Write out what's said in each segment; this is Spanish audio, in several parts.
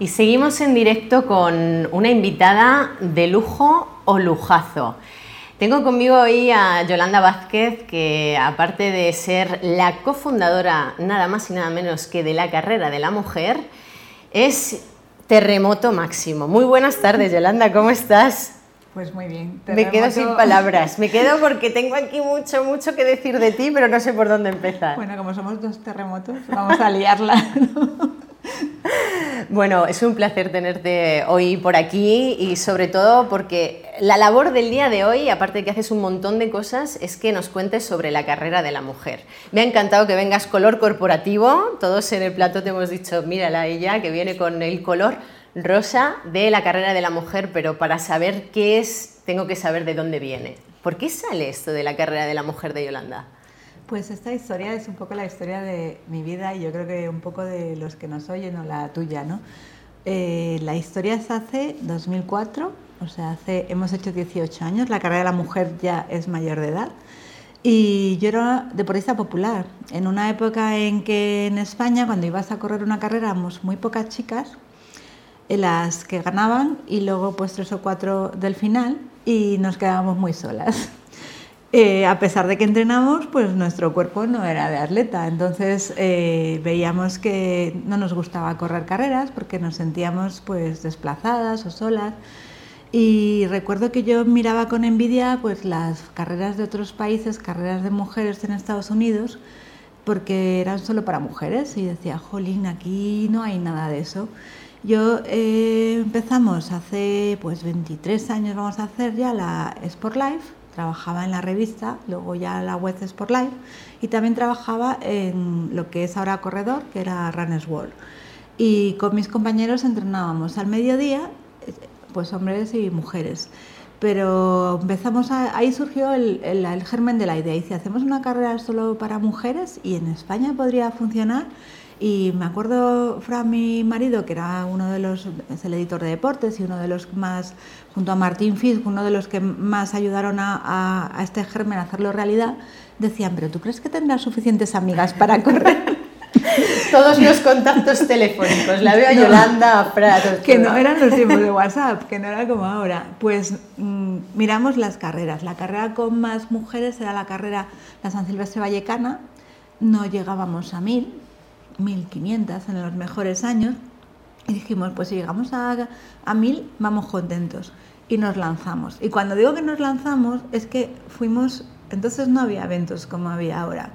Y seguimos en directo con una invitada de lujo o lujazo. Tengo conmigo hoy a Yolanda Vázquez, que aparte de ser la cofundadora nada más y nada menos que de la carrera de la mujer, es terremoto máximo. Muy buenas tardes, Yolanda, ¿cómo estás? Pues muy bien. Me quedo sin palabras. Me quedo porque tengo aquí mucho, mucho que decir de ti, pero no sé por dónde empezar. Bueno, como somos dos terremotos, vamos a liarla. Bueno, es un placer tenerte hoy por aquí y sobre todo porque la labor del día de hoy, aparte de que haces un montón de cosas, es que nos cuentes sobre la carrera de la mujer. Me ha encantado que vengas color corporativo, todos en el plato te hemos dicho, mírala ella, que viene con el color rosa de la carrera de la mujer, pero para saber qué es, tengo que saber de dónde viene. ¿Por qué sale esto de la carrera de la mujer de Yolanda? Pues esta historia es un poco la historia de mi vida y yo creo que un poco de los que nos oyen o la tuya, ¿no? Eh, la historia se hace 2004, o sea, hace, hemos hecho 18 años, la carrera de la mujer ya es mayor de edad. Y yo era deportista popular. En una época en que en España, cuando ibas a correr una carrera, éramos muy pocas chicas en las que ganaban y luego pues tres o cuatro del final y nos quedábamos muy solas. Eh, a pesar de que entrenamos, pues nuestro cuerpo no era de atleta. Entonces eh, veíamos que no nos gustaba correr carreras porque nos sentíamos pues desplazadas o solas. Y recuerdo que yo miraba con envidia pues las carreras de otros países, carreras de mujeres en Estados Unidos, porque eran solo para mujeres y decía, jolín, aquí no hay nada de eso. Yo eh, empezamos hace pues 23 años, vamos a hacer ya la Sport Life, trabajaba en la revista, luego ya la web Sport Life y también trabajaba en lo que es ahora Corredor, que era Runners World. Y con mis compañeros entrenábamos al mediodía, pues hombres y mujeres. Pero empezamos ahí surgió el, el, germen de la idea. Y si hacemos una carrera solo para mujeres y en España podría funcionar, y me acuerdo, Fran, mi marido, que era uno de los, es el editor de deportes y uno de los más, junto a Martín Fisk, uno de los que más ayudaron a, este germen a hacerlo realidad, decían, pero ¿tú crees que tendrás suficientes amigas para correr? Todos los contactos telefónicos, la veo a Yolanda, a Fran. Que no eran los tiempos de WhatsApp, que no era como ahora. Pues mm, miramos las carreras. La carrera con más mujeres era la carrera, la San Silvestre Vallecana, no llegábamos a mil, 1.500 en los mejores años. Y dijimos, pues si llegamos a, a 1.000, vamos contentos. Y nos lanzamos. Y cuando digo que nos lanzamos, es que fuimos, entonces no había eventos como había ahora.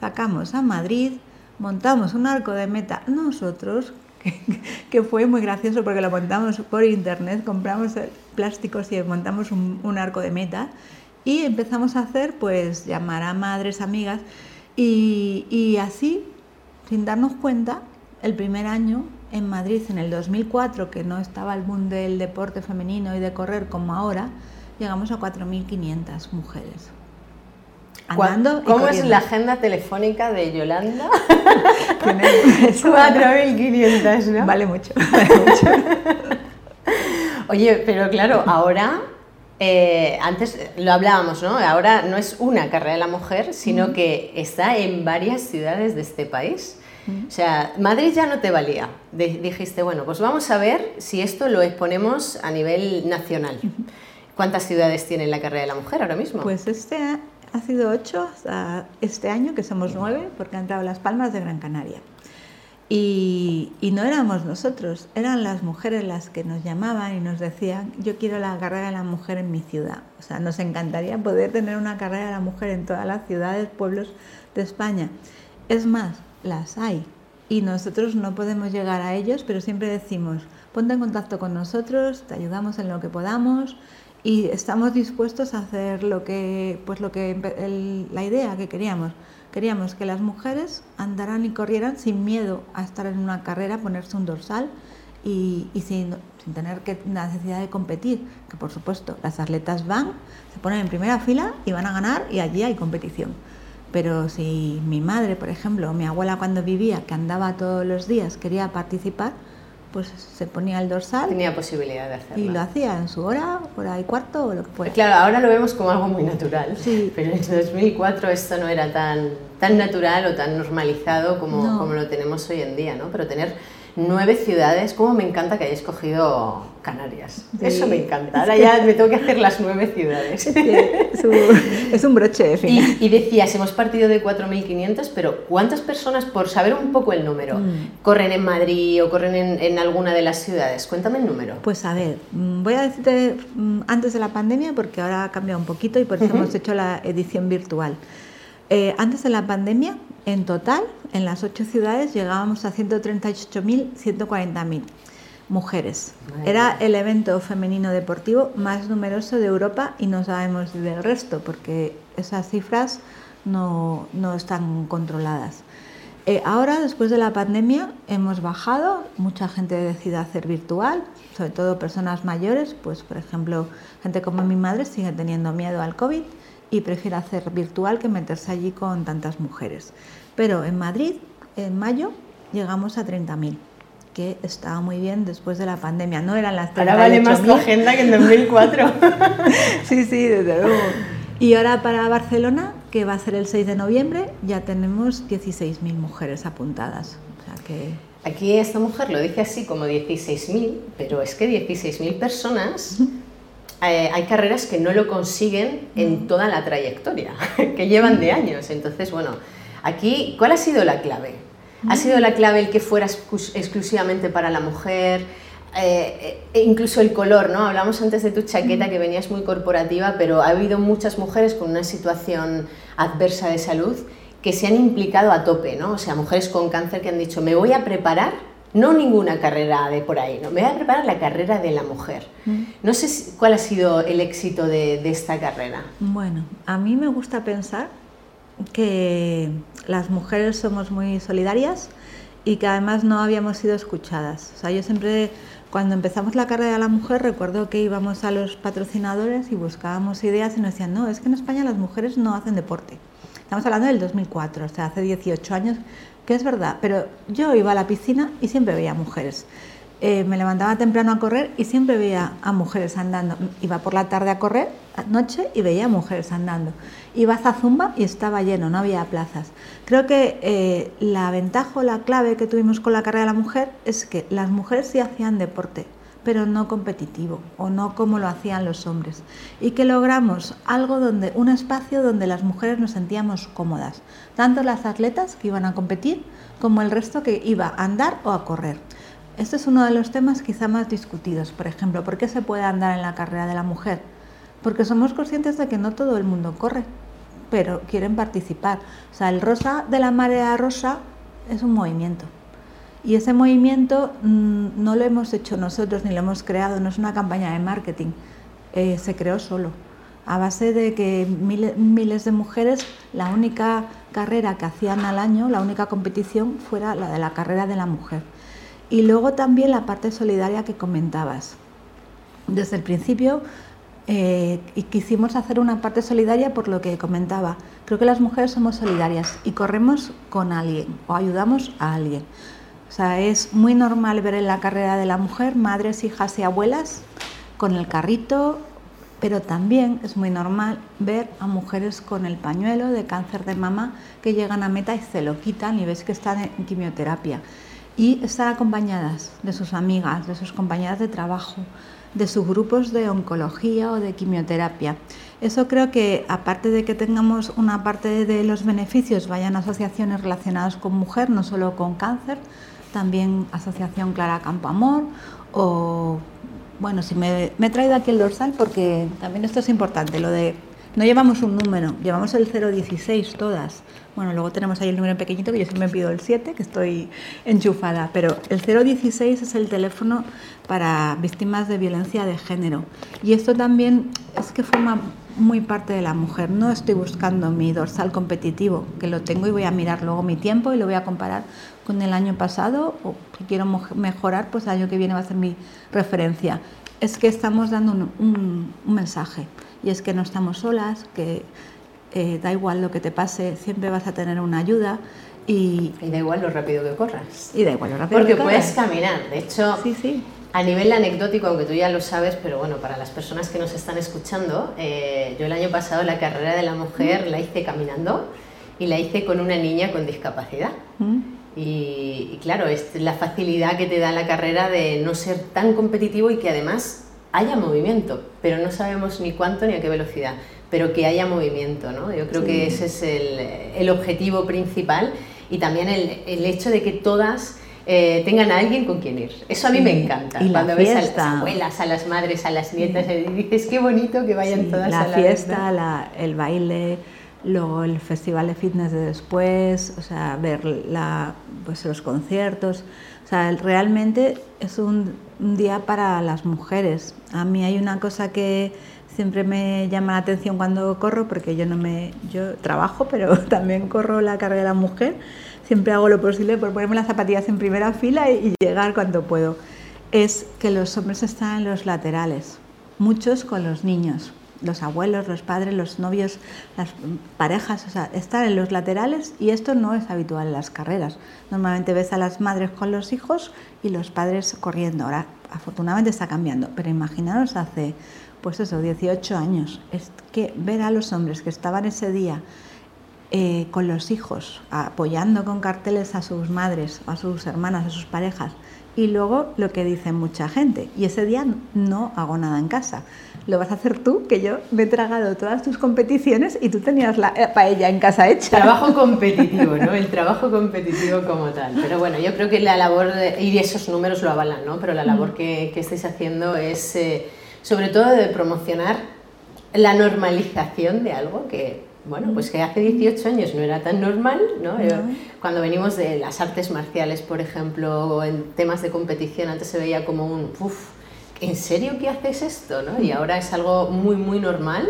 Sacamos a Madrid, montamos un arco de meta nosotros, que, fue muy gracioso porque lo montamos por internet, compramos plásticos y montamos un, arco de meta y empezamos a hacer, pues llamar a madres, amigas y, y así sin darnos cuenta, el primer año en Madrid, en el 2004, que no estaba el boom del deporte femenino y de correr como ahora, llegamos a 4.500 mujeres. ¿Cómo es la agenda telefónica de Yolanda? 4.500, ¿no? Vale mucho, vale mucho. Oye, pero claro, ahora eh, antes lo hablábamos, ¿no? Ahora no es una carrera de la mujer, sino que está en varias ciudades de este país. O sea, Madrid ya no te valía. dijiste, bueno, pues vamos a ver si esto lo exponemos a nivel nacional. ¿Cuántas ciudades tiene la carrera de la mujer ahora mismo? Pues este ha sido ocho este año, que somos nueve, porque han entrado Las Palmas de Gran Canaria. Y, no éramos nosotros, eran las mujeres las que nos llamaban y nos decían, yo quiero la carrera de la mujer en mi ciudad. O sea, nos encantaría poder tener una carrera de la mujer en todas las ciudades, pueblos de España. Es más, las hay y nosotros no podemos llegar a ellos, pero siempre decimos, ponte en contacto con nosotros, te ayudamos en lo que podamos y estamos dispuestos a hacer lo que, pues lo que la idea que queríamos. Queríamos que las mujeres andaran y corrieran sin miedo a estar en una carrera, ponerse un dorsal y, sin, tener que, necesidad de competir. Que por supuesto, las atletas van, se ponen en primera fila y van a ganar y allí hay competición. Pero si mi madre, por ejemplo, o mi abuela cuando vivía, que andaba todos los días, quería participar, pues se ponía el dorsal. Tenía posibilidad de hacerlo. Y lo hacía en su hora, hora y cuarto o lo que fuera. Claro, ahora lo vemos como algo muy natural. Sí. Pero en 2004 esto no era tan, tan natural o tan normalizado como, como lo tenemos hoy en día, ¿no? Pero tener Nueve ciudades, cómo me encanta que hayáis cogido Canarias. Eso me encanta. Ahora ya me tengo que hacer las nueve ciudades. Es, un, broche de fin. Y, decías, hemos partido de 4.500, pero ¿cuántas personas, por saber un poco el número, mm. corren en Madrid o corren en, alguna de las ciudades? Cuéntame el número. Pues a ver, mm, voy a decirte mm, antes de la pandemia, porque ahora ha cambiado un poquito y por eso hemos hecho la edición virtual. Eh, antes de la pandemia, en total, en las ocho ciudades llegábamos a 138.000, 140.000 mujeres. Era el evento femenino deportivo más numeroso de Europa y no sabemos del resto porque esas cifras no, están controladas. Eh, ahora, después de la pandemia, hemos bajado, mucha gente decide hacer virtual, sobre todo personas mayores, pues por ejemplo, gente como mi madre sigue teniendo miedo al COVID y prefiere hacer virtual que meterse allí con tantas mujeres. Pero en Madrid, en mayo, llegamos a 30.000 que estaba muy bien después de la pandemia. No eran las Ahora vale más tu agenda que en 2004. sí, sí, desde luego. Y ahora para Barcelona, que va a ser el 6 de noviembre, ya tenemos 16.000 mujeres apuntadas. O sea que... Aquí esta mujer lo dice así como 16.000, pero es que 16.000 personas... Eh, hay carreras que no lo consiguen en toda la trayectoria, que llevan de años. Entonces, bueno, aquí, ¿cuál ha sido la clave? ¿Ha sido la clave el que fuera exclusivamente para la mujer? Eh, e incluso el color, ¿no? Hablamos antes de tu chaqueta que venías muy corporativa, pero ha habido muchas mujeres con una situación adversa de salud que se han implicado a tope, ¿no? O sea, mujeres con cáncer que han dicho, me voy a preparar, no ninguna carrera de por ahí, no, me voy a preparar la carrera de la mujer. No sé cuál ha sido el éxito de, de esta carrera. Bueno, a mí me gusta pensar que las mujeres somos muy solidarias y que además no habíamos sido escuchadas. O sea, yo siempre, cuando empezamos la carrera de la mujer, recuerdo que íbamos a los patrocinadores y buscábamos ideas y nos decían, no, es que en España las mujeres no hacen deporte. Estamos hablando del 2004, o sea, hace 18 años, que es verdad, pero yo iba a la piscina y siempre veía mujeres. Eh, me levantaba temprano a correr y siempre veía a mujeres andando. Iba por la tarde a correr, noche, y veía a mujeres andando. Iba a Zumba y estaba lleno, no había plazas. Creo que eh, la ventaja la clave que tuvimos con la carrera de la mujer es que las mujeres sí hacían deporte, pero no competitivo o no como lo hacían los hombres. Y que logramos algo donde, un espacio donde las mujeres nos sentíamos cómodas, tanto las atletas que iban a competir como el resto que iba a andar o a correr. Este es uno de los temas quizá más discutidos. Por ejemplo, ¿por qué se puede andar en la carrera de la mujer? Porque somos conscientes de que no todo el mundo corre, pero quieren participar. O sea, el rosa de la marea rosa es un movimiento. Y ese movimiento mm, no lo hemos hecho nosotros ni lo hemos creado, no es una campaña de marketing, eh, se creó solo. A base de que miles de mujeres, la única carrera que hacían al año, la única competición, fuera la de la carrera de la mujer. Y luego también la parte solidaria que comentabas. Desde el principio eh, quisimos hacer una parte solidaria por lo que comentaba. Creo que las mujeres somos solidarias y corremos con alguien o ayudamos a alguien. O sea, es muy normal ver en la carrera de la mujer madres, hijas y abuelas con el carrito, pero también es muy normal ver a mujeres con el pañuelo de cáncer de mama que llegan a meta y se lo quitan y ves que están en quimioterapia y estar acompañadas de sus amigas, de sus compañeras de trabajo, de sus grupos de oncología o de quimioterapia. Eso creo que, aparte de que tengamos una parte de los beneficios, vayan asociaciones relacionadas con mujer, no solo con cáncer, también Asociación Clara Campo Amor o, bueno, si me, me he traído aquí el dorsal porque también esto es importante, lo de no llevamos un número, llevamos el 016 todas. Bueno, luego tenemos ahí el número pequeñito que yo siempre pido el 7, que estoy enchufada, pero el 016 es el teléfono para víctimas de violencia de género. Y esto también es que forma muy parte de la mujer. No estoy buscando mi dorsal competitivo, que lo tengo y voy a mirar luego mi tiempo y lo voy a comparar con el año pasado o que quiero mejorar, pues el año que viene va a ser mi referencia. Es que estamos dando un mensaje y es que no estamos solas, que eh, da igual lo que te pase, siempre vas a tener una ayuda. Y, da igual lo rápido que corras. Y da igual lo rápido Porque que puedes caminar. De hecho, sí, sí. a nivel anecdótico, aunque tú ya lo sabes, pero bueno, para las personas que nos están escuchando, eh, yo el año pasado la carrera de la mujer la hice caminando y la hice con una niña con discapacidad. Y, claro, es la facilidad que te da la carrera de no ser tan competitivo y que además haya movimiento, pero no sabemos ni cuánto ni a qué velocidad, pero que haya movimiento, ¿no? Yo creo que ese es el, el, objetivo principal y también el, el hecho de que todas eh, tengan a alguien con quien ir. Eso a mí me encanta. Y Cuando ves a las abuelas, a las madres, a las nietas, y dices qué bonito que vayan todas la a la fiesta, la, el baile, luego el festival de fitness de después, o sea, ver la, pues, los conciertos. O sea, realmente es un, un día para las mujeres. A mí hay una cosa que siempre me llama la atención cuando corro, porque yo no me, yo trabajo, pero también corro la carrera de la mujer siempre hago lo posible por ponerme las zapatillas en primera fila y, llegar cuando puedo, es que los hombres están en los laterales, muchos con los niños, los abuelos, los padres, los novios, las parejas, o sea, están en los laterales y esto no es habitual en las carreras. Normalmente ves a las madres con los hijos y los padres corriendo. Ahora, afortunadamente está cambiando, pero imaginaros hace, pues eso, 18 años, es que ver a los hombres que estaban ese día eh, con los hijos, apoyando con carteles a sus madres, a sus hermanas, a sus parejas. Y luego lo que dice mucha gente, y ese día no hago nada en casa. Lo vas a hacer tú, que yo me he tragado todas tus competiciones y tú tenías la eh, paella en casa hecha. Trabajo competitivo, ¿no? El trabajo competitivo como tal. Pero bueno, yo creo que la labor, y esos números lo avalan, ¿no? Pero la labor mm. que, que estáis haciendo es eh, sobre todo de promocionar la normalización de algo que bueno, pues que hace 18 años no era tan normal, ¿no? Cuando venimos de las artes marciales, por ejemplo, o en temas de competición, antes se veía como un, uff, ¿en serio que haces esto? ¿no? Y ahora es algo muy, muy normal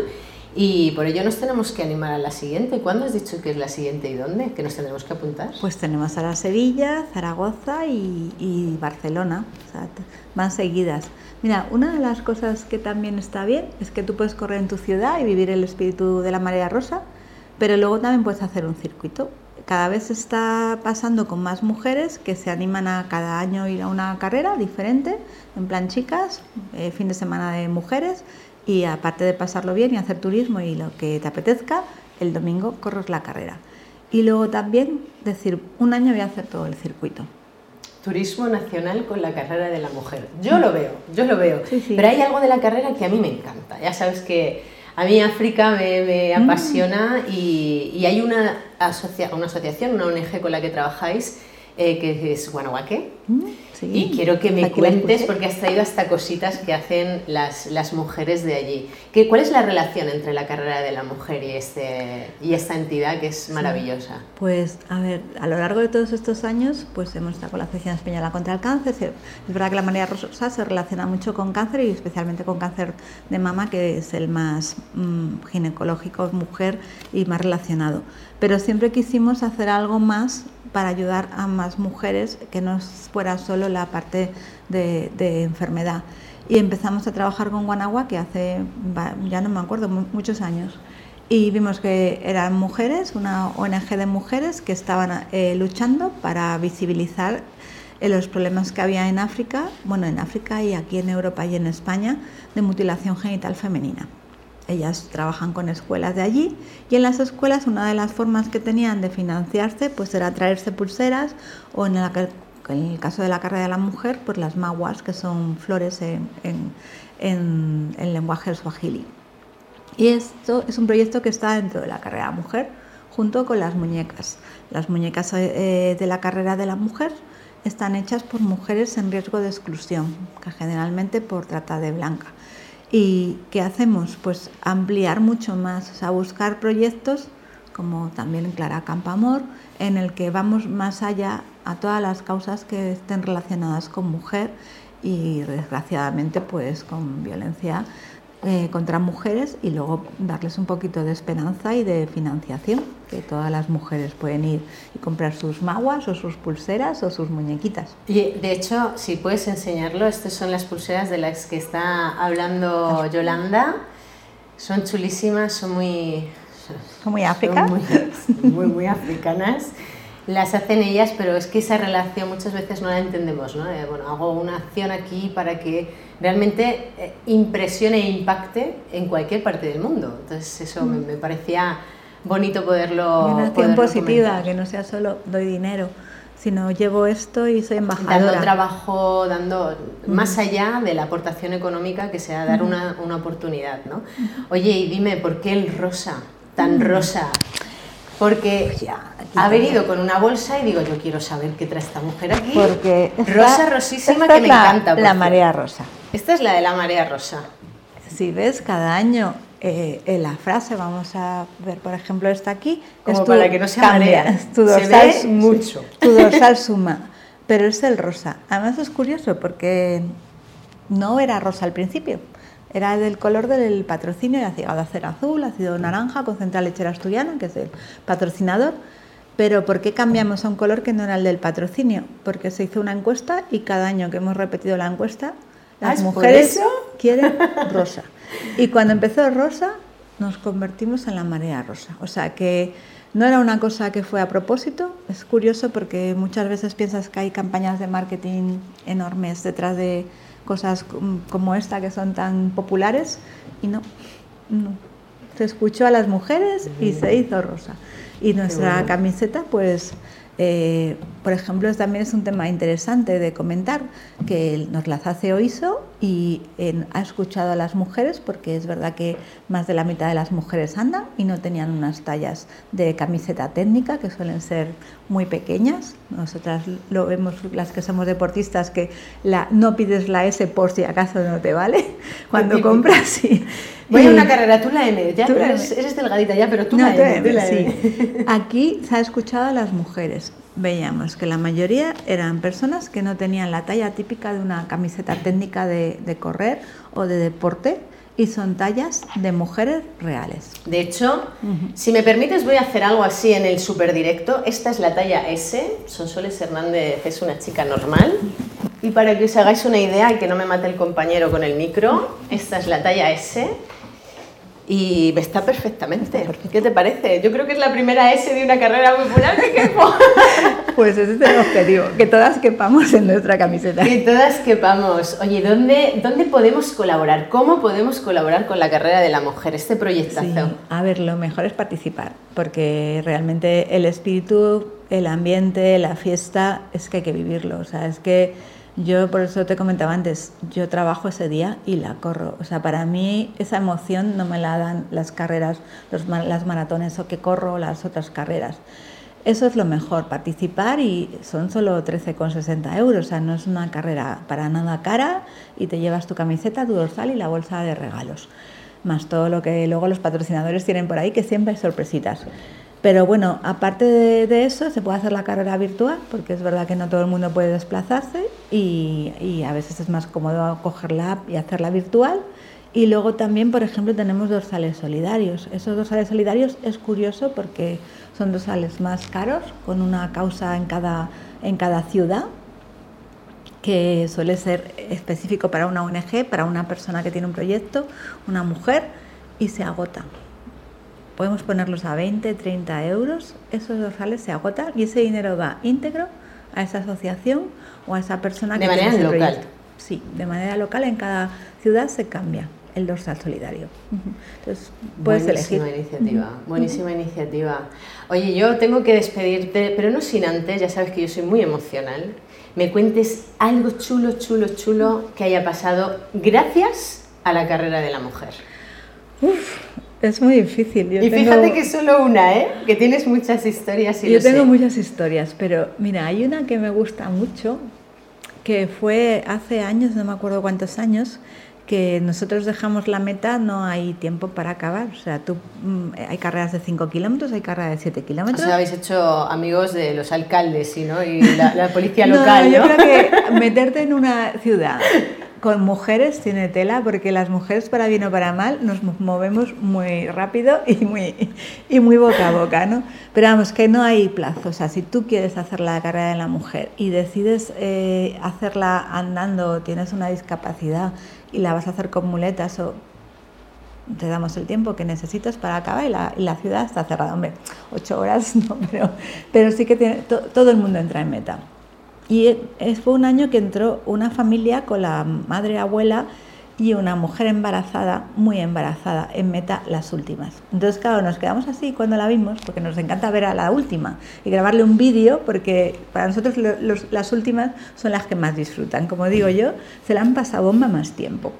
y por ello nos tenemos que animar a la siguiente. ¿Cuándo has dicho que es la siguiente y dónde? ¿Que nos tendremos que apuntar? Pues tenemos a la Sevilla, Zaragoza y, y Barcelona, o sea, van seguidas. Mira, una de las cosas que también está bien es que tú puedes correr en tu ciudad y vivir el espíritu de la marea rosa, pero luego también puedes hacer un circuito. Cada vez está pasando con más mujeres que se animan a cada año ir a una carrera diferente, en plan chicas, eh, fin de semana de mujeres, y aparte de pasarlo bien y hacer turismo y lo que te apetezca, el domingo corres la carrera. Y luego también decir, un año voy a hacer todo el circuito. Turismo nacional con la carrera de la mujer. Yo lo veo, yo lo veo. Pero hay algo de la carrera que a mí me encanta. Ya sabes que a mí África me, mm. apasiona y, hay una, una asociación, una ONG con la que trabajáis eh, que es Guanahuaque. Mm, y quiero que me cuentes, porque has traído hasta cositas que hacen las, las mujeres de allí. ¿Qué, ¿Cuál es la relación entre la carrera de la mujer y, este, y esta entidad que es maravillosa? Pues, a ver, a lo largo de todos estos años, pues hemos estado con la Asociación Española contra el Cáncer. Es verdad que la manera rosa se relaciona mucho con cáncer y especialmente con cáncer de mama, que es el más mm, ginecológico, mujer y más relacionado. Pero siempre quisimos hacer algo más para ayudar a más mujeres, que no fuera solo la parte de, enfermedad. Y empezamos a trabajar con Guanagua, que hace, ya no me acuerdo, muchos años. Y vimos que eran mujeres, una ONG de mujeres que estaban eh, luchando para visibilizar eh, los problemas que había en África, bueno, en África y aquí en Europa y en España, de mutilación genital femenina. Ellas trabajan con escuelas de allí y en las escuelas una de las formas que tenían de financiarse pues era traerse pulseras o en el, caso de la carrera de la mujer pues las maguas que son flores en, en, en lenguaje swahili. Y esto es un proyecto que está dentro de la carrera de la mujer junto con las muñecas. Las muñecas eh, de la carrera de la mujer están hechas por mujeres en riesgo de exclusión, que generalmente por trata de blanca. ¿Y qué hacemos? Pues ampliar mucho más, o sea, buscar proyectos como también Clara Campamor, en el que vamos más allá a todas las causas que estén relacionadas con mujer y desgraciadamente pues con violencia eh, contra mujeres y luego darles un poquito de esperanza y de financiación, que todas las mujeres pueden ir y comprar sus maguas o sus pulseras o sus muñequitas. Y de hecho, si puedes enseñarlo, estas son las pulseras de las que está hablando Yolanda. Son chulísimas, son muy... Son muy África. muy, muy africanas las hacen ellas, pero es que esa relación muchas veces no la entendemos, ¿no? Eh, bueno, hago una acción aquí para que realmente eh, impresione e impacte en cualquier parte del mundo. Entonces eso me, parecía bonito poderlo... Una acción positiva, que no sea solo doy dinero, sino llevo esto y soy embajadora. Dando trabajo, dando más allá de la aportación económica que sea dar una, una, oportunidad, ¿no? Oye, y dime, ¿por qué el rosa? Tan rosa. Porque pues ha venido con una bolsa y digo, yo quiero saber qué trae esta mujer aquí. Porque rosa rosísima que me encanta. La marea rosa. Esta es la de la marea rosa. Si ves, cada año eh, en la frase, vamos a ver, por ejemplo, esta aquí. Como para que no se marea. Tu dorsal, se ve mucho. Tu dorsal suma, pero es el rosa. Además es curioso porque no era rosa al principio. Era del color del patrocinio, ha llegado a ser azul, ha sido naranja con Central Lechera Asturiana, que es el patrocinador. Pero ¿por qué cambiamos a un color que no era el del patrocinio? Porque se hizo una encuesta y cada año que hemos repetido la encuesta, las ¿Ah, mujeres quieren rosa. Y cuando empezó rosa, nos convertimos en la marea rosa. O sea que no era una cosa que fue a propósito. Es curioso porque muchas veces piensas que hay campañas de marketing enormes detrás de cosas como esta que son tan populares y no, no. Se escuchó a las mujeres y se hizo rosa. Y nuestra camiseta, pues eh, por ejemplo, también es un tema interesante de comentar que nos las hace OISO y ha escuchado a las mujeres, porque es verdad que más de la mitad de las mujeres andan y no tenían unas tallas de camiseta técnica que suelen ser muy pequeñas. Nosotras lo vemos, las que somos deportistas, que la, no pides la S por si acaso no te vale cuando compras. Y, Voy a una carrera, tú la M, ya tú eres, delgadita ya, pero tú la M. Aquí se ha escuchado a las mujeres. Veíamos que la mayoría eran personas que no tenían la talla típica de una camiseta técnica de, de correr o de deporte, y son tallas de mujeres reales. De hecho, si me permites, voy a hacer algo así en el super directo. Esta es la talla S. Sonsoles Hernández es una chica normal. Y para que os hagáis una idea y que no me mate el compañero con el micro, esta es la talla S y me está perfectamente. ¿Qué te parece? Yo creo que es la primera S de una carrera popular que quepo. Pues ese es el objetivo, que todas quepamos en nuestra camiseta. Que todas quepamos. Oye, ¿dónde, dónde podemos colaborar? ¿Cómo podemos colaborar con la carrera de la mujer, este proyectazo? Sí. A ver, lo mejor es participar, porque realmente el espíritu, el ambiente, la fiesta, es que hay que vivirlo. O sea, es que yo por eso te comentaba antes, yo trabajo ese día y la corro. O sea, para mí esa emoción no me la dan las carreras, los, las maratones o que corro las otras carreras. Eso es lo mejor, participar y son solo 13,60 euros, o sea, no es una carrera para nada cara y te llevas tu camiseta, tu dorsal y la bolsa de regalos, más todo lo que luego los patrocinadores tienen por ahí, que siempre hay sorpresitas. Pero bueno, aparte de, eso, se puede hacer la carrera virtual, porque es verdad que no todo el mundo puede desplazarse y, a veces es más cómodo coger la app y hacerla virtual. Y luego también, por ejemplo, tenemos dorsales solidarios. Esos dorsales solidarios es curioso porque son dorsales más caros, con una causa en cada, en cada ciudad, que suele ser específico para una ONG, para una persona que tiene un proyecto, una mujer, y se agota podemos ponerlos a 20, 30 euros, esos dorsales se agotan y ese dinero va íntegro a esa asociación o a esa persona que... De manera local. Sí, de manera local en cada ciudad se cambia el dorsal solidario. Entonces, puedes buenísima iniciativa, buenísima iniciativa. Oye, yo tengo que despedirte, pero no sin antes, ya sabes que yo soy muy emocional, me cuentes algo chulo, chulo, chulo que haya pasado gracias a la carrera de la mujer. Uf, es muy difícil. y fíjate que solo una, ¿eh? Que tienes muchas historias. Y Yo tengo muchas historias, pero mira, hay una que me gusta mucho, que fue hace años, no me acuerdo cuántos años, que nosotros dejamos la meta, no hay tiempo para acabar. O sea, tú, mm, hay carreras de 5 kilómetros, hay carreras de 7 kilómetros. O sea, habéis hecho amigos de los alcaldes ¿sí, ¿no? y la, policía local. no, yo creo que meterte en una ciudad con mujeres tiene tela porque las mujeres para bien o para mal nos movemos muy rápido y muy, y muy boca a boca, ¿no? Pero vamos, que no hay plazo. O sea, si tú quieres hacer la carrera de la mujer y decides eh, hacerla andando, tienes una discapacidad y la vas a hacer con muletas te damos el tiempo que necesitas para acabar y la, ciudad está cerrada. Hombre, ocho horas no, pero, sí que todo el mundo entra en meta. Y fue un año que entró una familia con la madre abuela y una mujer embarazada, muy embarazada, en meta las últimas. Entonces, claro, nos quedamos así cuando la vimos, porque nos encanta ver a la última y grabarle un vídeo, porque para nosotros las últimas son las que más disfrutan. Como digo yo, se la han pasado bomba más tiempo.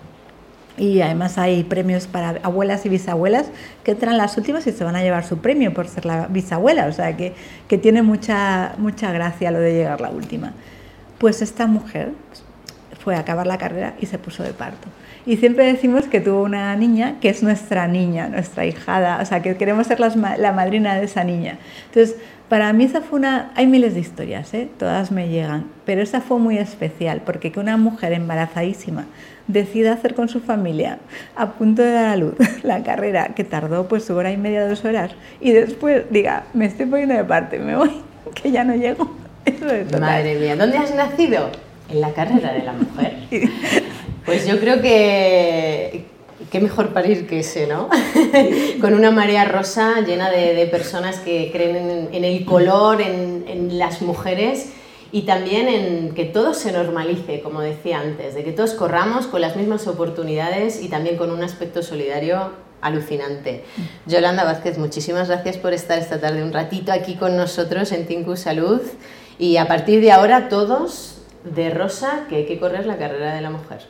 Y además hay premios para abuelas y bisabuelas que entran las últimas y se van a llevar su premio por ser la bisabuela. O sea que, que tiene mucha, mucha gracia lo de llegar la última. Pues esta mujer fue a acabar la carrera y se puso de parto. Y siempre decimos que tuvo una niña que es nuestra niña, nuestra hijada, o sea, que queremos ser la madrina de esa niña. Entonces, para mí esa fue una... Hay miles de historias, ¿eh? todas me llegan, pero esa fue muy especial, porque que una mujer embarazadísima decida hacer con su familia, a punto de dar a luz, la carrera que tardó pues su hora y media, dos horas, y después diga, me estoy poniendo de parte, me voy, que ya no llego. Eso es Madre mía, ¿dónde has nacido? En la carrera de la mujer. Pues yo creo que qué mejor parir que ese, ¿no? Con una marea rosa llena de, personas que creen en, el color, en, en, las mujeres y también en que todo se normalice, como decía antes, de que todos corramos con las mismas oportunidades y también con un aspecto solidario alucinante. Yolanda Vázquez, muchísimas gracias por estar esta tarde un ratito aquí con nosotros en Tinku Salud y a partir de ahora todos de rosa que hay que correr la carrera de la mujer.